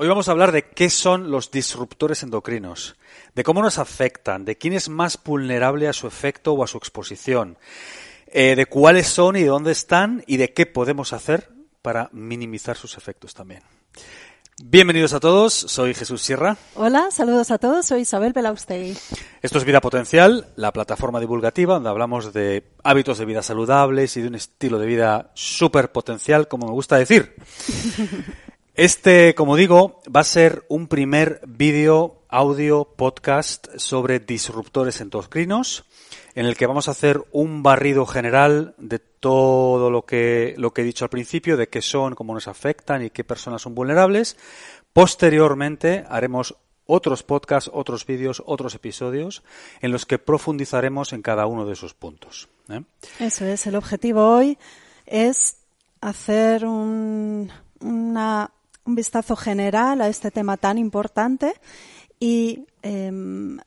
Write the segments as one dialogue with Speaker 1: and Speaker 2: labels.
Speaker 1: Hoy vamos a hablar de qué son los disruptores endocrinos, de cómo nos afectan, de quién es más vulnerable a su efecto o a su exposición, eh, de cuáles son y de dónde están y de qué podemos hacer para minimizar sus efectos también. Bienvenidos a todos, soy Jesús Sierra.
Speaker 2: Hola, saludos a todos, soy Isabel Belaustegui.
Speaker 1: Esto es Vida Potencial, la plataforma divulgativa donde hablamos de hábitos de vida saludables y de un estilo de vida súper potencial, como me gusta decir. Este, como digo, va a ser un primer vídeo, audio, podcast sobre disruptores endocrinos, en el que vamos a hacer un barrido general de todo lo que, lo que he dicho al principio, de qué son, cómo nos afectan y qué personas son vulnerables. Posteriormente haremos otros podcasts, otros vídeos, otros episodios en los que profundizaremos en cada uno de esos puntos. ¿eh?
Speaker 2: Eso es, el objetivo hoy es hacer un, una un vistazo general a este tema tan importante y em,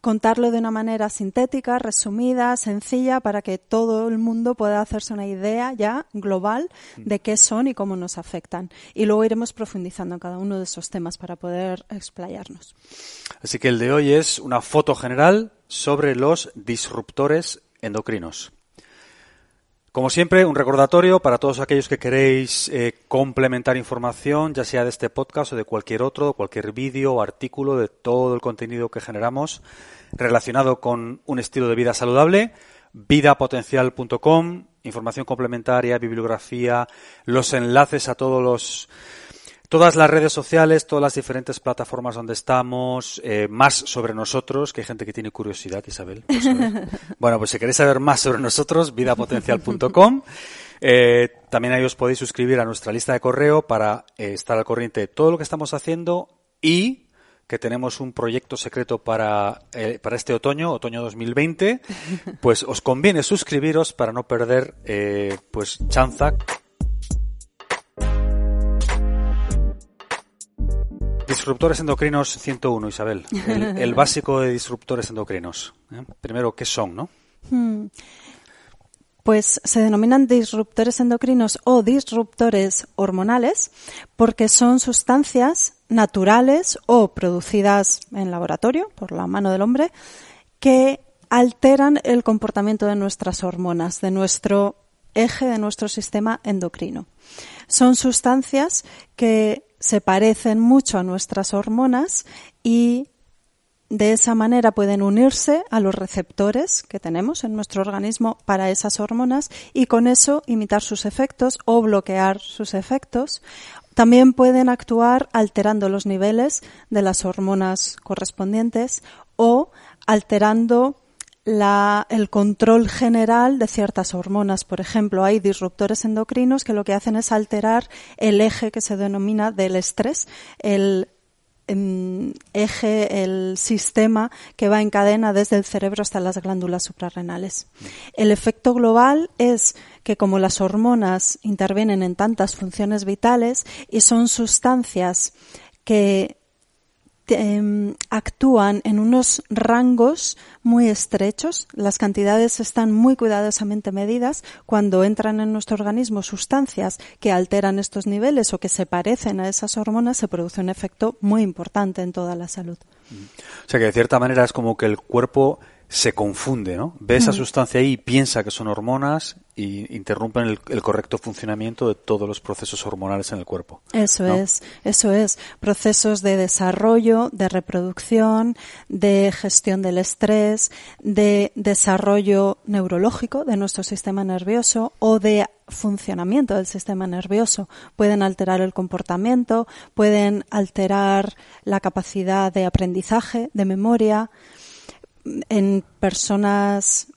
Speaker 2: contarlo de una manera sintética, resumida, sencilla, para que todo el mundo pueda hacerse una idea ya global de qué son y cómo nos afectan. Y luego iremos profundizando en cada uno de esos temas para poder explayarnos.
Speaker 1: Así que el de hoy es una foto general sobre los disruptores endocrinos. Como siempre, un recordatorio para todos aquellos que queréis eh, complementar información, ya sea de este podcast o de cualquier otro, cualquier vídeo o artículo, de todo el contenido que generamos relacionado con un estilo de vida saludable, vidapotencial.com, información complementaria, bibliografía, los enlaces a todos los todas las redes sociales, todas las diferentes plataformas donde estamos, eh, más sobre nosotros, que hay gente que tiene curiosidad, Isabel. bueno, pues si queréis saber más sobre nosotros, vidapotencial.com. Eh, también ahí os podéis suscribir a nuestra lista de correo para eh, estar al corriente de todo lo que estamos haciendo y que tenemos un proyecto secreto para, eh, para este otoño, otoño 2020, pues os conviene suscribiros para no perder eh, pues chanza Disruptores endocrinos 101, Isabel. El, básico de disruptores endocrinos. ¿eh? Primero, ¿qué son, no? Hmm.
Speaker 2: Pues se denominan disruptores endocrinos o disruptores hormonales porque son sustancias naturales o producidas en laboratorio por la mano del hombre que alteran el comportamiento de nuestras hormonas, de nuestro eje de nuestro sistema endocrino. Son sustancias que se parecen mucho a nuestras hormonas y de esa manera pueden unirse a los receptores que tenemos en nuestro organismo para esas hormonas y con eso imitar sus efectos o bloquear sus efectos. También pueden actuar alterando los niveles de las hormonas correspondientes o alterando el control general de ciertas hormonas. Por ejemplo, hay disruptores endocrinos que lo que hacen es alterar el eje que se denomina del estrés, el em, eje, el sistema que va en cadena desde el cerebro hasta las glándulas suprarrenales. El efecto global es que como las hormonas intervienen en tantas funciones vitales y son sustancias que Em, actúan en unos rangos muy estrechos. Las cantidades están muy cuidadosamente medidas. Cuando entran en nuestro organismo sustancias que alteran estos niveles o que se parecen a esas hormonas, se produce un efecto muy importante en toda la salud.
Speaker 1: O sea que de cierta manera es como que el cuerpo se confunde, ¿no? Ve esa sustancia ahí y piensa que son hormonas y interrumpen el, correcto funcionamiento de todos los procesos hormonales en el cuerpo.
Speaker 2: Eso es, eso es. Procesos de desarrollo, de reproducción, de gestión del estrés, de desarrollo neurológico de nuestro sistema nervioso o de funcionamiento del sistema nervioso. Pueden alterar el comportamiento, pueden alterar la capacidad de aprendizaje, de memoria, en personas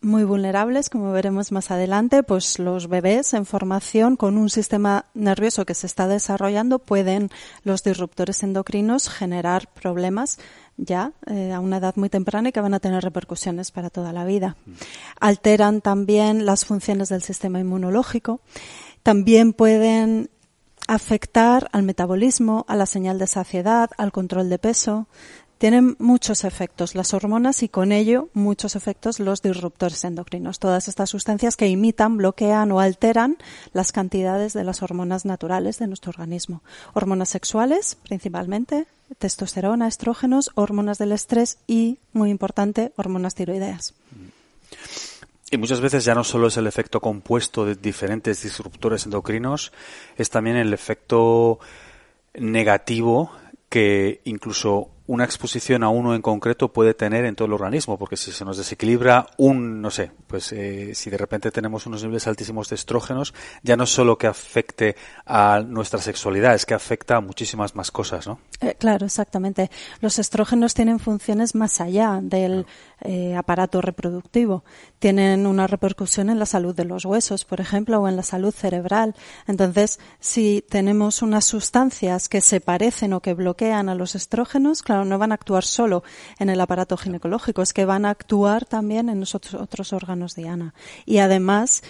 Speaker 2: muy vulnerables, como veremos más adelante, pues los bebés en formación con un sistema nervioso que se está desarrollando pueden los disruptores endocrinos generar problemas ya eh, a una edad muy temprana y que van a tener repercusiones para toda la vida. Alteran también las funciones del sistema inmunológico. También pueden afectar al metabolismo, a la señal de saciedad, al control de peso, tienen muchos efectos las hormonas y con ello muchos efectos los disruptores endocrinos. Todas estas sustancias que imitan, bloquean o alteran las cantidades de las hormonas naturales de nuestro organismo. Hormonas sexuales, principalmente, testosterona, estrógenos, hormonas del estrés y, muy importante, hormonas tiroideas.
Speaker 1: Y muchas veces ya no solo es el efecto compuesto de diferentes disruptores endocrinos, es también el efecto negativo que incluso una exposición a uno en concreto puede tener en todo el organismo, porque si se nos desequilibra un, no sé, pues eh, si de repente tenemos unos niveles altísimos de estrógenos, ya no es solo que afecte a nuestra sexualidad, es que afecta a muchísimas más cosas, ¿no?
Speaker 2: Eh, claro, exactamente. Los estrógenos tienen funciones más allá del eh, aparato reproductivo. Tienen una repercusión en la salud de los huesos, por ejemplo, o en la salud cerebral. Entonces, si tenemos unas sustancias que se parecen o que bloquean a los estrógenos, claro, no van a actuar solo en el aparato ginecológico, es que van a actuar también en nosotros, otros órganos de Ana. Y además,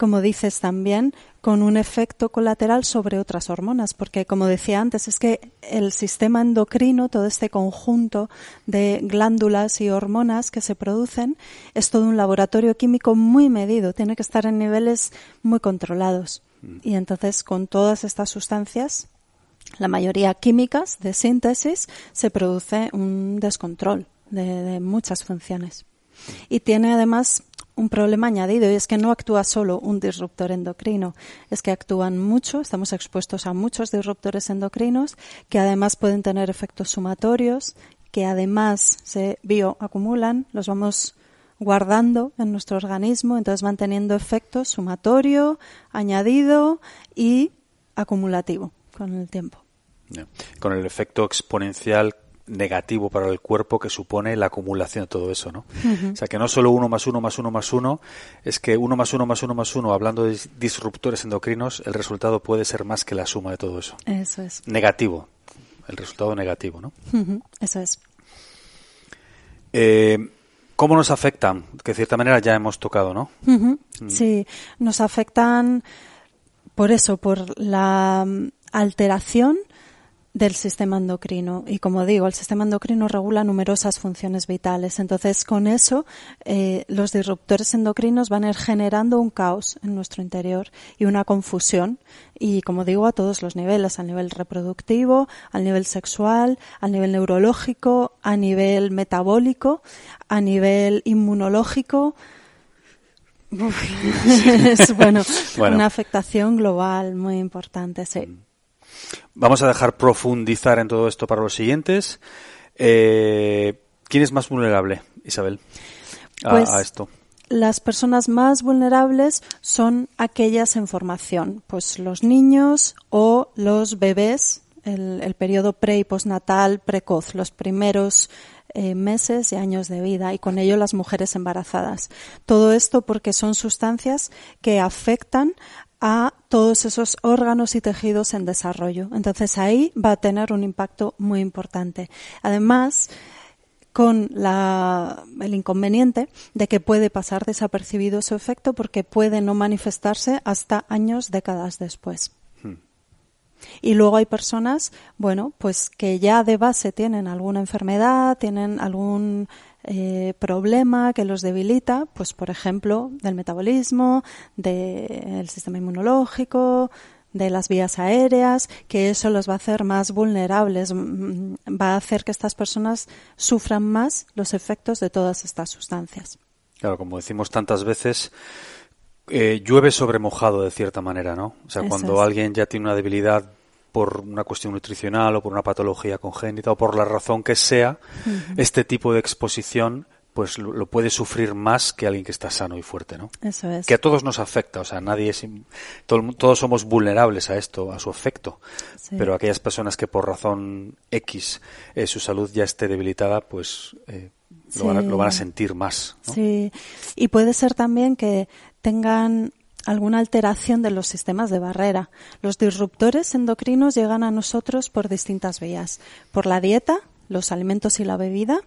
Speaker 2: como dices también, con un efecto colateral sobre otras hormonas, porque como decía antes, es que el sistema endocrino, todo este conjunto de glándulas y hormonas que se producen, es todo un laboratorio químico muy medido, tiene que estar en niveles muy controlados. Mm. Y entonces, con todas estas sustancias, la mayoría químicas de síntesis, se produce un descontrol de, muchas funciones. Y tiene además un problema añadido y es que no actúa solo un disruptor endocrino, es que actúan mucho, estamos expuestos a muchos disruptores endocrinos que además pueden tener efectos sumatorios, que además se bioacumulan, los vamos guardando en nuestro organismo, entonces van teniendo efectos sumatorio, añadido y acumulativo con el tiempo.
Speaker 1: Con el efecto exponencial negativo para el cuerpo que supone la acumulación de todo eso, ¿no? O sea, que no solo uno más uno más uno más uno, es que uno más uno más uno más uno, hablando de disruptores endocrinos, el resultado puede ser más que la suma de todo eso.
Speaker 2: Eso es.
Speaker 1: Negativo, el resultado negativo, ¿no?
Speaker 2: Eso es.
Speaker 1: Eh, ¿Cómo nos afectan? Que de cierta manera ya hemos tocado, ¿no?
Speaker 2: Mm. Sí, nos afectan por eso, por la alteración del sistema endocrino. Y como digo, el sistema endocrino regula numerosas funciones vitales. Entonces, con eso, eh, los disruptores endocrinos van a ir generando un caos en nuestro interior y una confusión. Y como digo, a todos los niveles, a nivel reproductivo, al nivel sexual, a nivel neurológico, a nivel metabólico, a nivel inmunológico. es bueno, una afectación global muy importante, sí.
Speaker 1: Vamos a dejar profundizar en todo esto para los siguientes. Eh, ¿Quién es más vulnerable, Isabel, a,
Speaker 2: pues,
Speaker 1: esto?
Speaker 2: Las personas más vulnerables son aquellas en formación, pues los niños o los bebés, el, el periodo pre y postnatal precoz, los primeros eh, meses y años de vida y con ello las mujeres embarazadas. Todo esto porque son sustancias que afectan a todos esos órganos y tejidos en desarrollo. Entonces ahí va a tener un impacto muy importante. Además, con la, el inconveniente de que puede pasar desapercibido su efecto porque puede no manifestarse hasta años, décadas después. Y luego hay personas, bueno, pues que ya de base tienen alguna enfermedad, tienen algún eh, problema que los debilita, pues por ejemplo, del metabolismo, del sistema inmunológico, de las vías aéreas, que eso los va a hacer más vulnerables, mm, va a hacer que estas personas sufran más los efectos de todas estas sustancias.
Speaker 1: Claro, como decimos tantas veces, eh, llueve sobre mojado de cierta manera, ¿no? O sea, cuando alguien ya tiene una debilidad por una cuestión nutricional o por una patología congénita o por la razón que sea, este tipo de exposición pues lo, puede sufrir más que alguien que está sano y fuerte, ¿no?
Speaker 2: Eso es.
Speaker 1: Que a todos nos afecta, o sea, nadie es, todos somos vulnerables a esto, a su efecto, pero aquellas personas que por razón X eh, su salud ya esté debilitada, pues eh, lo, van a, lo, van a, sentir más. ¿no?
Speaker 2: Sí, y puede ser también que tengan alguna alteración de los sistemas de barrera. Los disruptores endocrinos llegan a nosotros por distintas vías. Por la dieta, los alimentos y la bebida,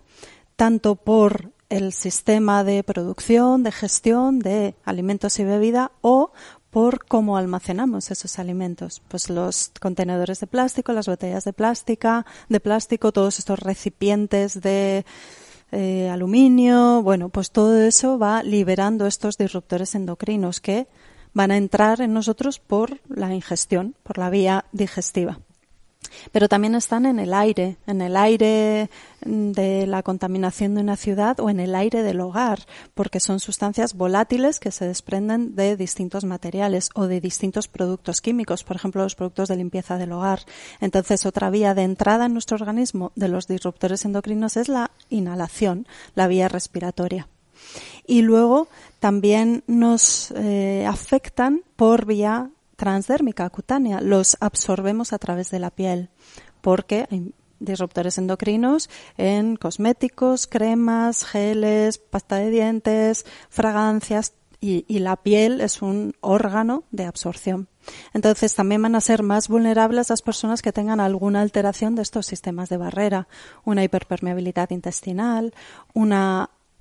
Speaker 2: tanto por el sistema de producción, de gestión de alimentos y bebida o por cómo almacenamos esos alimentos. Pues los contenedores de plástico, las botellas de plástica, de plástico, todos estos recipientes de eh, aluminio, bueno, pues todo eso va liberando estos disruptores endocrinos que van a entrar en nosotros por la ingestión, por la vía digestiva pero también están en el aire, en el aire de la contaminación de una ciudad o en el aire del hogar, porque son sustancias volátiles que se desprenden de distintos materiales o de distintos productos químicos, por ejemplo, los productos de limpieza del hogar. Entonces, otra vía de entrada en nuestro organismo de los disruptores endocrinos es la inhalación, la vía respiratoria. Y luego también nos eh, afectan por vía transdérmica cutánea, los absorbemos a través de la piel, porque hay disruptores endocrinos en cosméticos, cremas, geles, pasta de dientes, fragancias y, la piel es un órgano de absorción. Entonces también van a ser más vulnerables las personas que tengan alguna alteración de estos sistemas de barrera, una hiperpermeabilidad intestinal, un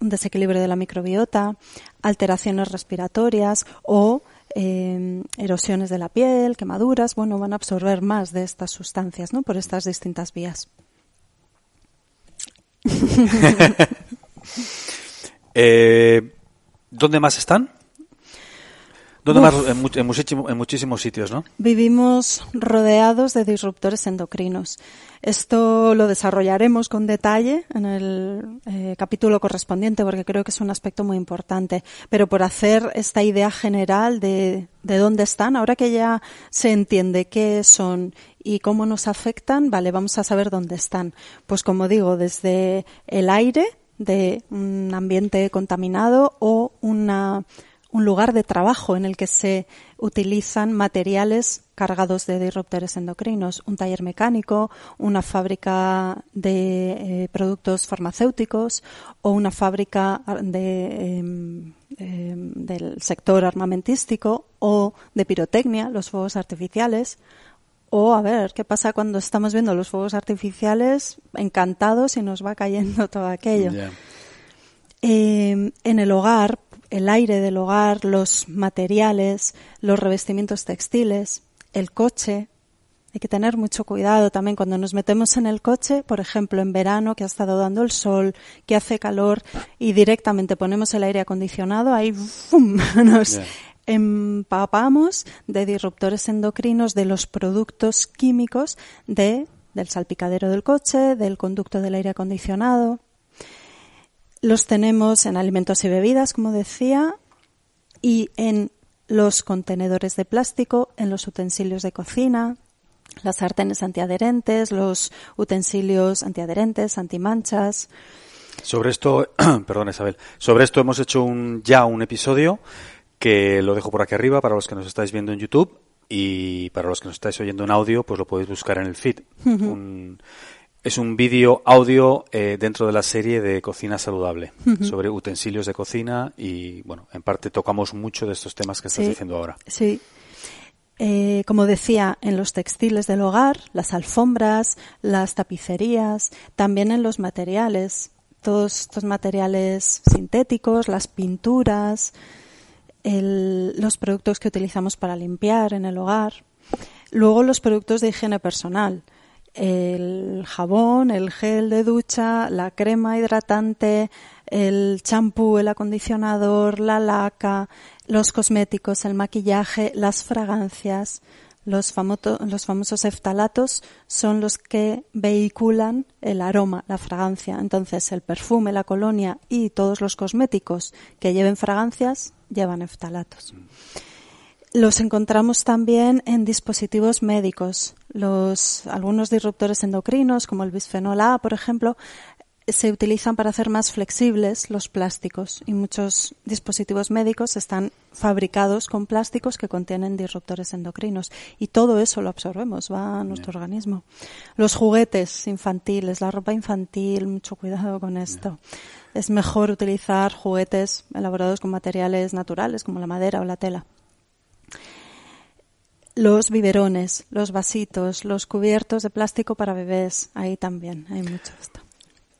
Speaker 2: desequilibrio de la microbiota, alteraciones respiratorias o eh, erosiones de la piel, quemaduras, bueno, van a absorber más de estas sustancias, ¿no? Por estas distintas vías.
Speaker 1: eh, ¿Dónde más están? ¿Dónde más? En, en, muchísimos sitios, ¿no?
Speaker 2: Vivimos rodeados de disruptores endocrinos. Esto lo desarrollaremos con detalle en el eh, capítulo correspondiente porque creo que es un aspecto muy importante. Pero por hacer esta idea general de, de dónde están, ahora que ya se entiende qué son y cómo nos afectan, vale, vamos a saber dónde están. Pues como digo, desde el aire de un ambiente contaminado o una un lugar de trabajo en el que se utilizan materiales cargados de disruptores endocrinos, un taller mecánico, una fábrica de eh, productos farmacéuticos o una fábrica de, em, em, del sector armamentístico o de pirotecnia, los fuegos artificiales. O a ver, ¿qué pasa cuando estamos viendo los fuegos artificiales encantados y nos va cayendo todo aquello? Em, en el hogar, el aire del hogar, los materiales, los revestimientos textiles, el coche. Hay que tener mucho cuidado también cuando nos metemos en el coche, por ejemplo, en verano que ha estado dando el sol, que hace calor y directamente ponemos el aire acondicionado, ahí nos empapamos de disruptores endocrinos de los productos químicos de, del salpicadero del coche, del conducto del aire acondicionado. Los tenemos en alimentos y bebidas, como decía, y en los contenedores de plástico, en los utensilios de cocina, las sartenes antiadherentes, los utensilios antiadherentes, antimanchas.
Speaker 1: Sobre esto, perdón Isabel, sobre esto hemos hecho un, ya un episodio que lo dejo por aquí arriba para los que nos estáis viendo en YouTube y para los que nos estáis oyendo en audio, pues lo podéis buscar en el feed. un, es un vídeo audio eh, dentro de la serie de Cocina Saludable sobre utensilios de cocina y, bueno, en parte tocamos mucho de estos temas que estás diciendo ahora.
Speaker 2: Sí. Eh, como decía, en los textiles del hogar, las alfombras, las tapicerías, también en los materiales, todos estos materiales sintéticos, las pinturas, los productos que utilizamos para limpiar en el hogar. Luego los productos de higiene personal, el jabón, el gel de ducha, la crema hidratante, el champú, el acondicionador, la laca, los cosméticos, el maquillaje, las fragancias. Los, los famosos eftalatos son los que vehiculan el aroma, la fragancia. Entonces, el perfume, la colonia y todos los cosméticos que lleven fragancias llevan eftalatos. Los encontramos también en dispositivos médicos. Los, algunos disruptores endocrinos, como el bisfenol A, por ejemplo, se utilizan para hacer más flexibles los plásticos y muchos dispositivos médicos están fabricados con plásticos que contienen disruptores endocrinos y todo eso lo absorbemos, va a nuestro organismo. Los juguetes infantiles, la ropa infantil, mucho cuidado con esto. Es mejor utilizar juguetes elaborados con materiales naturales como la madera o la tela los biberones, los vasitos, los cubiertos de plástico para bebés, ahí también hay mucho esto.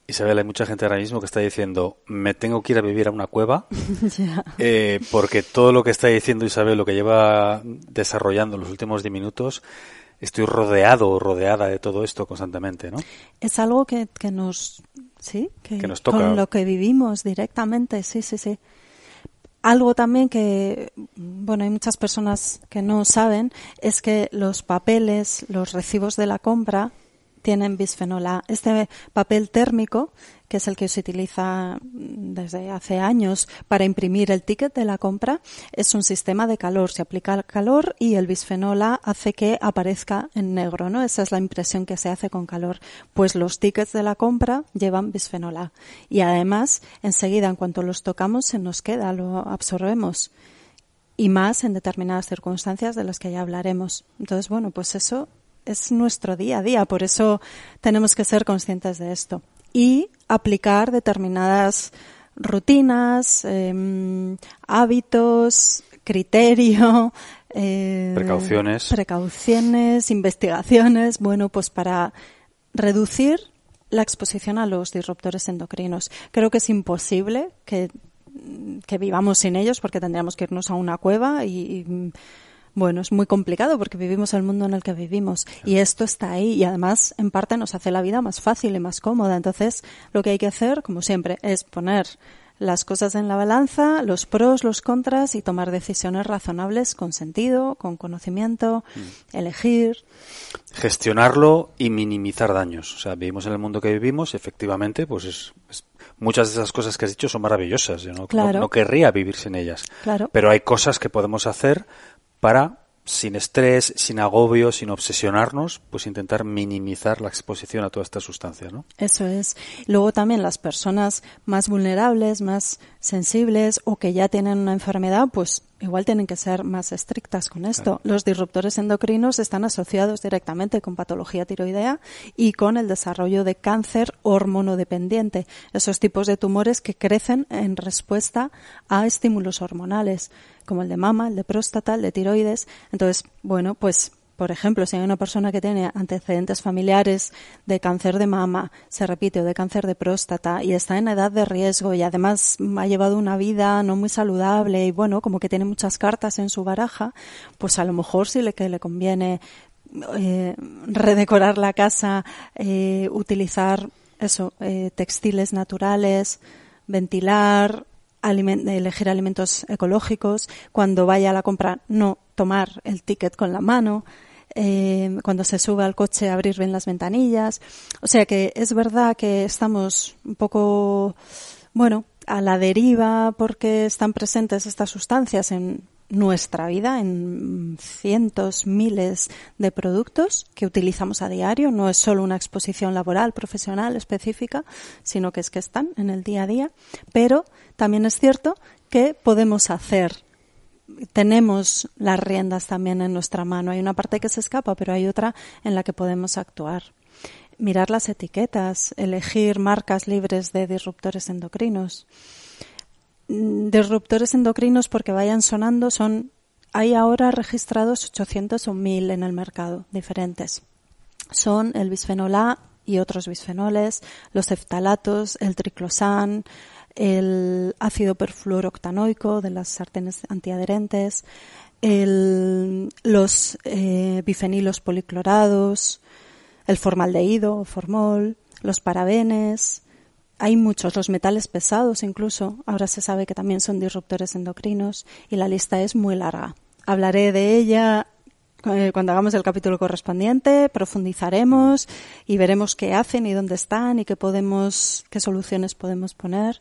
Speaker 1: Isabel, hay mucha gente ahora mismo que está diciendo, me tengo que ir a vivir a una cueva, eh, porque todo lo que está diciendo Isabel, lo que lleva desarrollando los últimos 10 minutos, estoy rodeado o rodeada de todo esto constantemente, ¿no?
Speaker 2: Es algo que, que nos, sí,
Speaker 1: que, nos toca.
Speaker 2: Con lo que vivimos directamente, sí, sí, sí. Algo también que, bueno, hay muchas personas que no saben, es que los papeles, los recibos de la compra, tienen bisfenol A. Este papel térmico, que es el que se utiliza desde hace años para imprimir el ticket de la compra, es un sistema de calor. Se aplica el calor y el bisfenol A hace que aparezca en negro, ¿no? Esa es la impresión que se hace con calor. Pues los tickets de la compra llevan bisfenol A. Y además, enseguida, en cuanto los tocamos, se nos queda, lo absorbemos y más en determinadas circunstancias de las que ya hablaremos. Entonces, bueno, pues eso es nuestro día a día, por eso tenemos que ser conscientes de esto y aplicar determinadas rutinas, em, hábitos, criterio,
Speaker 1: eh, precauciones,
Speaker 2: precauciones, investigaciones, bueno, pues para reducir la exposición a los disruptores endocrinos. Creo que es imposible que, que vivamos sin ellos porque tendríamos que irnos a una cueva y bueno, es muy complicado porque vivimos el mundo en el que vivimos y esto está ahí y además en parte nos hace la vida más fácil y más cómoda. Entonces, lo que hay que hacer, como siempre, es poner las cosas en la balanza, los pros, los contras y tomar decisiones razonables con sentido, con conocimiento, mm. elegir.
Speaker 1: Gestionarlo y minimizar daños. O sea, vivimos en el mundo que vivimos, efectivamente, pues es, muchas de esas cosas que has dicho son maravillosas. Yo no, no, querría vivir sin ellas.
Speaker 2: Claro.
Speaker 1: Pero hay cosas que podemos hacer para sin estrés, sin agobio, sin obsesionarnos, pues intentar minimizar la exposición a todas estas sustancias, ¿no?
Speaker 2: Eso es. Luego también las personas más vulnerables, más sensibles o que ya tienen una enfermedad, pues igual tienen que ser más estrictas con esto. Los disruptores endocrinos están asociados directamente con patología tiroidea y con el desarrollo de cáncer hormonodependiente, esos tipos de tumores que crecen en respuesta a estímulos hormonales como el de mama, el de próstata, el de tiroides. Entonces, bueno, pues por ejemplo, si hay una persona que tiene antecedentes familiares de cáncer de mama, se repite, o de cáncer de próstata, y está en edad de riesgo y además ha llevado una vida no muy saludable y bueno, como que tiene muchas cartas en su baraja, pues a lo mejor sí le, que le conviene eh, redecorar la casa, eh, utilizar eso, eh, textiles naturales, ventilar, elegir alimentos ecológicos, cuando vaya a la compra no tomar el ticket con la mano, eh, cuando se suba al coche abrir bien las ventanillas. O sea que es verdad que estamos un poco, bueno, a la deriva porque están presentes estas sustancias en nuestra vida en cientos, miles de productos que utilizamos a diario. No es solo una exposición laboral, profesional, específica, sino que es que están en el día a día. Pero también es cierto que podemos hacer tenemos las riendas también en nuestra mano. Hay una parte que se escapa, pero hay otra en la que podemos actuar. Mirar las etiquetas, elegir marcas libres de disruptores endocrinos. Mm, disruptores endocrinos porque vayan sonando son hay ahora registrados 800 o 1000 en el mercado diferentes. Son el bisfenol A y otros bisfenoles, los eftalatos, el triclosan, el ácido perfluoroctanoico de las sartenes antiadherentes, el, los eh, bifenilos policlorados, el formaldehído o formol, los parabenes, hay muchos, los metales pesados incluso, ahora se sabe que también son disruptores endocrinos y la lista es muy larga. Hablaré de ella cuando hagamos el capítulo correspondiente, profundizaremos y veremos qué hacen y dónde están y qué podemos, qué soluciones podemos poner.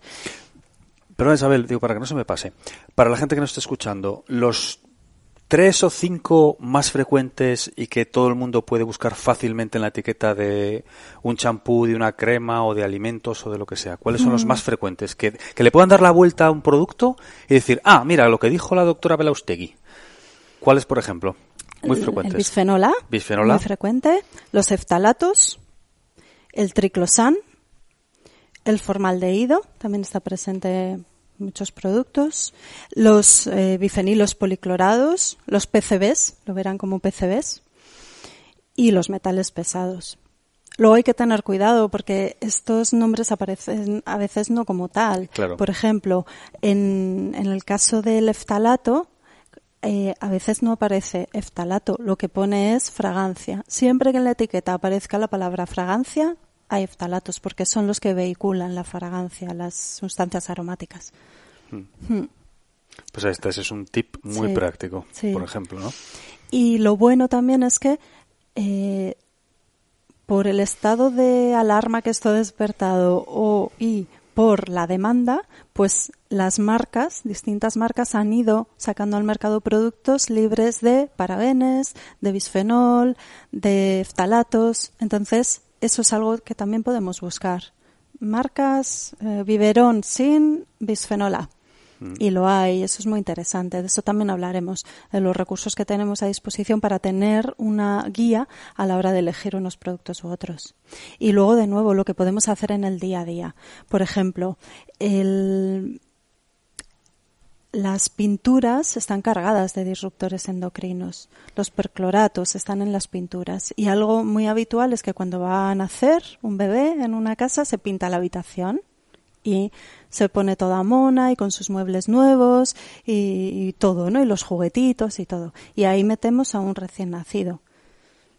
Speaker 1: Perdón, Isabel, digo, para que no se me pase. Para la gente que nos está escuchando, los tres o cinco más frecuentes y que todo el mundo puede buscar fácilmente en la etiqueta de un champú, de una crema o de alimentos o de lo que sea? ¿Cuáles son los más frecuentes? Que, que, le puedan dar la vuelta a un producto y decir, ah, mira, lo que dijo la doctora Belaustegui. ¿Cuáles, por ejemplo? Muy frecuentes.
Speaker 2: El bisfenol A. Muy frecuente. Los eftalatos. El triclosan. El formaldehído. También está presente muchos productos, los eh, bifenilos policlorados, los PCBs, lo verán como PCBs, y los metales pesados. Luego hay que tener cuidado porque estos nombres aparecen a veces no como tal.
Speaker 1: Claro.
Speaker 2: Por ejemplo, en, en el caso del eftalato, eh, a veces no aparece eftalato, lo que pone es fragancia. Siempre que en la etiqueta aparezca la palabra fragancia, hay eftalatos porque son los que vehiculan la fragancia, las sustancias aromáticas. Hmm.
Speaker 1: Pues este es un tip muy
Speaker 2: Sí,
Speaker 1: práctico,
Speaker 2: sí.
Speaker 1: por ejemplo, ¿no?
Speaker 2: Y lo bueno también es que eh, por el estado de alarma que esto ha despertado o y por la demanda, pues las marcas, distintas marcas han ido sacando al mercado productos libres de parabenes, de bisfenol, de ftalatos. Entonces, eso es algo que también podemos buscar. Marcas eh, biberón sin bisfenol A. Y lo hay, eso es muy interesante. De eso también hablaremos, de los recursos que tenemos a disposición para tener una guía a la hora de elegir unos productos u otros. Y luego, de nuevo, lo que podemos hacer en el día a día. Por ejemplo, las pinturas están cargadas de disruptores endocrinos. Los percloratos están en las pinturas. Y algo muy habitual es que cuando va a nacer un bebé en una casa se pinta la habitación y se pone toda mona y con sus muebles nuevos y, todo, ¿no? Y los juguetitos y todo. Y ahí metemos a un recién nacido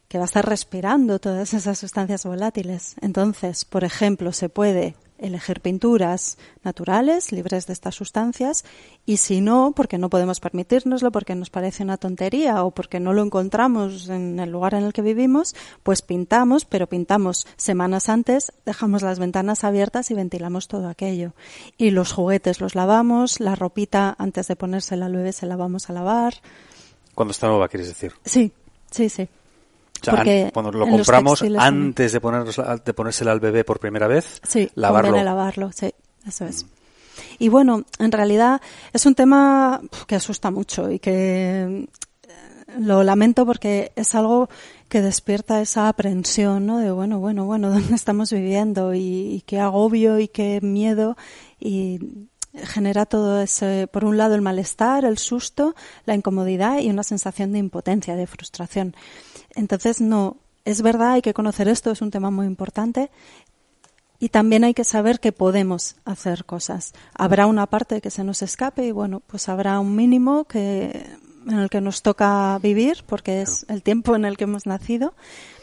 Speaker 2: que va a estar respirando todas esas sustancias volátiles. Entonces, por ejemplo, se puede elegir pinturas naturales, libres de estas sustancias, y si no, porque no podemos permitírnoslo, porque nos parece una tontería o porque no lo encontramos en el lugar en el que vivimos, pues pintamos, pero pintamos semanas antes, dejamos las ventanas abiertas y ventilamos todo aquello. Y los juguetes los lavamos, la ropita antes de ponérsela al bebé se la vamos a lavar.
Speaker 1: Cuando está nueva, quieres decir.
Speaker 2: Sí, sí, sí.
Speaker 1: O sea, an- cuando lo compramos antes de, ponernos, de ponérsela al bebé por primera vez,
Speaker 2: Sí,
Speaker 1: lavarlo.
Speaker 2: lavarlo, sí, eso es. Y bueno, en realidad es un tema que asusta mucho y que eh, lo lamento porque es algo que despierta esa aprensión, ¿no? De bueno, bueno, bueno, ¿dónde estamos viviendo? Y, y qué agobio y qué miedo y genera todo ese, por un lado el malestar, el susto, la incomodidad y una sensación de impotencia, de frustración. Entonces, no, es verdad, hay que conocer esto, es un tema muy importante y también hay que saber que podemos hacer cosas. Habrá una parte que se nos escape y bueno, pues habrá un mínimo que en el que nos toca vivir porque es el tiempo en el que hemos nacido,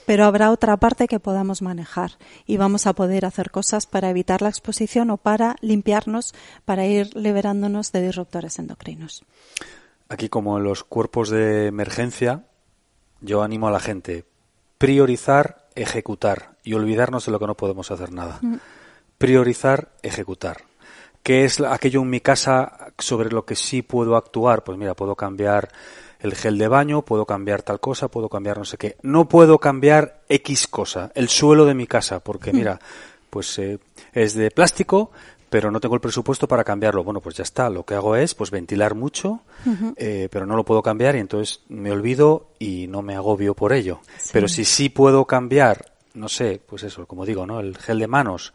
Speaker 2: pero habrá otra parte que podamos manejar y vamos a poder hacer cosas para evitar la exposición o para limpiarnos, para ir liberándonos de disruptores endocrinos.
Speaker 1: Aquí, como en los cuerpos de emergencia, yo animo a la gente priorizar, ejecutar y olvidarnos de lo que no podemos hacer nada. Priorizar, ejecutar. ¿Qué es aquello en mi casa sobre lo que sí puedo actuar? Pues mira, puedo cambiar el gel de baño, puedo cambiar tal cosa, puedo cambiar no sé qué. No puedo cambiar X cosa, el suelo de mi casa, porque mira, pues eh, es de plástico, pero no tengo el presupuesto para cambiarlo. Bueno, pues ya está. Lo que hago es pues ventilar mucho, eh, pero no lo puedo cambiar y entonces me olvido y no me agobio por ello. Pero si sí puedo cambiar, no sé, pues eso, como digo, ¿no? El gel de manos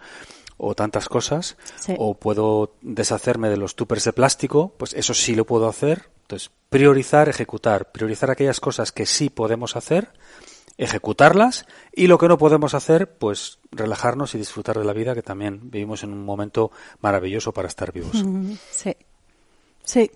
Speaker 1: o tantas cosas,
Speaker 2: Sí.
Speaker 1: o puedo deshacerme de los tuppers de plástico, pues eso sí lo puedo hacer. Priorizar, ejecutar, priorizar aquellas cosas que sí podemos hacer, ejecutarlas y lo que no podemos hacer, pues relajarnos y disfrutar de la vida, que también vivimos en un momento maravilloso para estar vivos.
Speaker 2: Mm, Sí. Sí.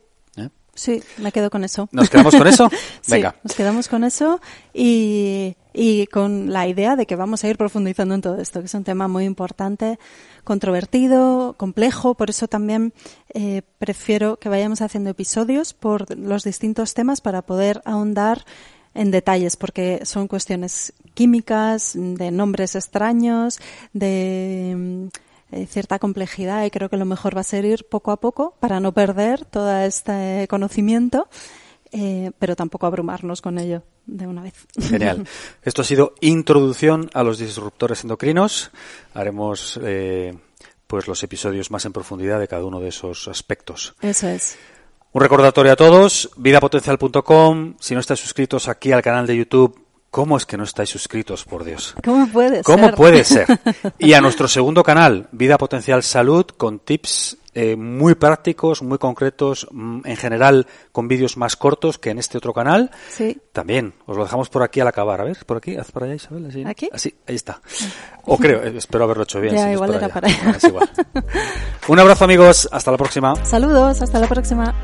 Speaker 2: Sí, me quedo con eso.
Speaker 1: ¿Nos quedamos con eso?
Speaker 2: Sí,
Speaker 1: Venga.
Speaker 2: nos quedamos con eso y, y con la idea de que vamos a ir profundizando en todo esto, que es un tema muy importante, controvertido, complejo, por eso también eh, prefiero que vayamos haciendo episodios por los distintos temas para poder ahondar en detalles, porque son cuestiones químicas, de nombres extraños, de eh, cierta complejidad y creo que lo mejor va a ser ir poco a poco para no perder todo este conocimiento, eh, pero tampoco abrumarnos con ello de una vez.
Speaker 1: Genial. Esto ha sido introducción a los disruptores endocrinos. Haremos eh, pues los episodios más en profundidad de cada uno de esos aspectos.
Speaker 2: Eso es.
Speaker 1: Un recordatorio a todos, vidapotencial.com. Si no estáis suscritos aquí al canal de YouTube, ¿cómo es que no estáis suscritos, por Dios?
Speaker 2: ¿Cómo puede
Speaker 1: ¿Cómo
Speaker 2: ser?
Speaker 1: puede ser? Y a nuestro segundo canal, Vida Potencial Salud, con tips eh, muy prácticos, muy concretos, mm, en general con vídeos más cortos que en este otro canal.
Speaker 2: Sí.
Speaker 1: También, os lo dejamos por aquí al acabar. A ver, por aquí, haz para allá, Isabel. Así,
Speaker 2: ¿Aquí?
Speaker 1: Así, ahí está. O creo, eh, espero haberlo hecho bien.
Speaker 2: Ya,
Speaker 1: si
Speaker 2: igual era
Speaker 1: allá.
Speaker 2: para allá.
Speaker 1: Es igual. Un abrazo amigos, hasta la próxima.
Speaker 2: Saludos, hasta la próxima.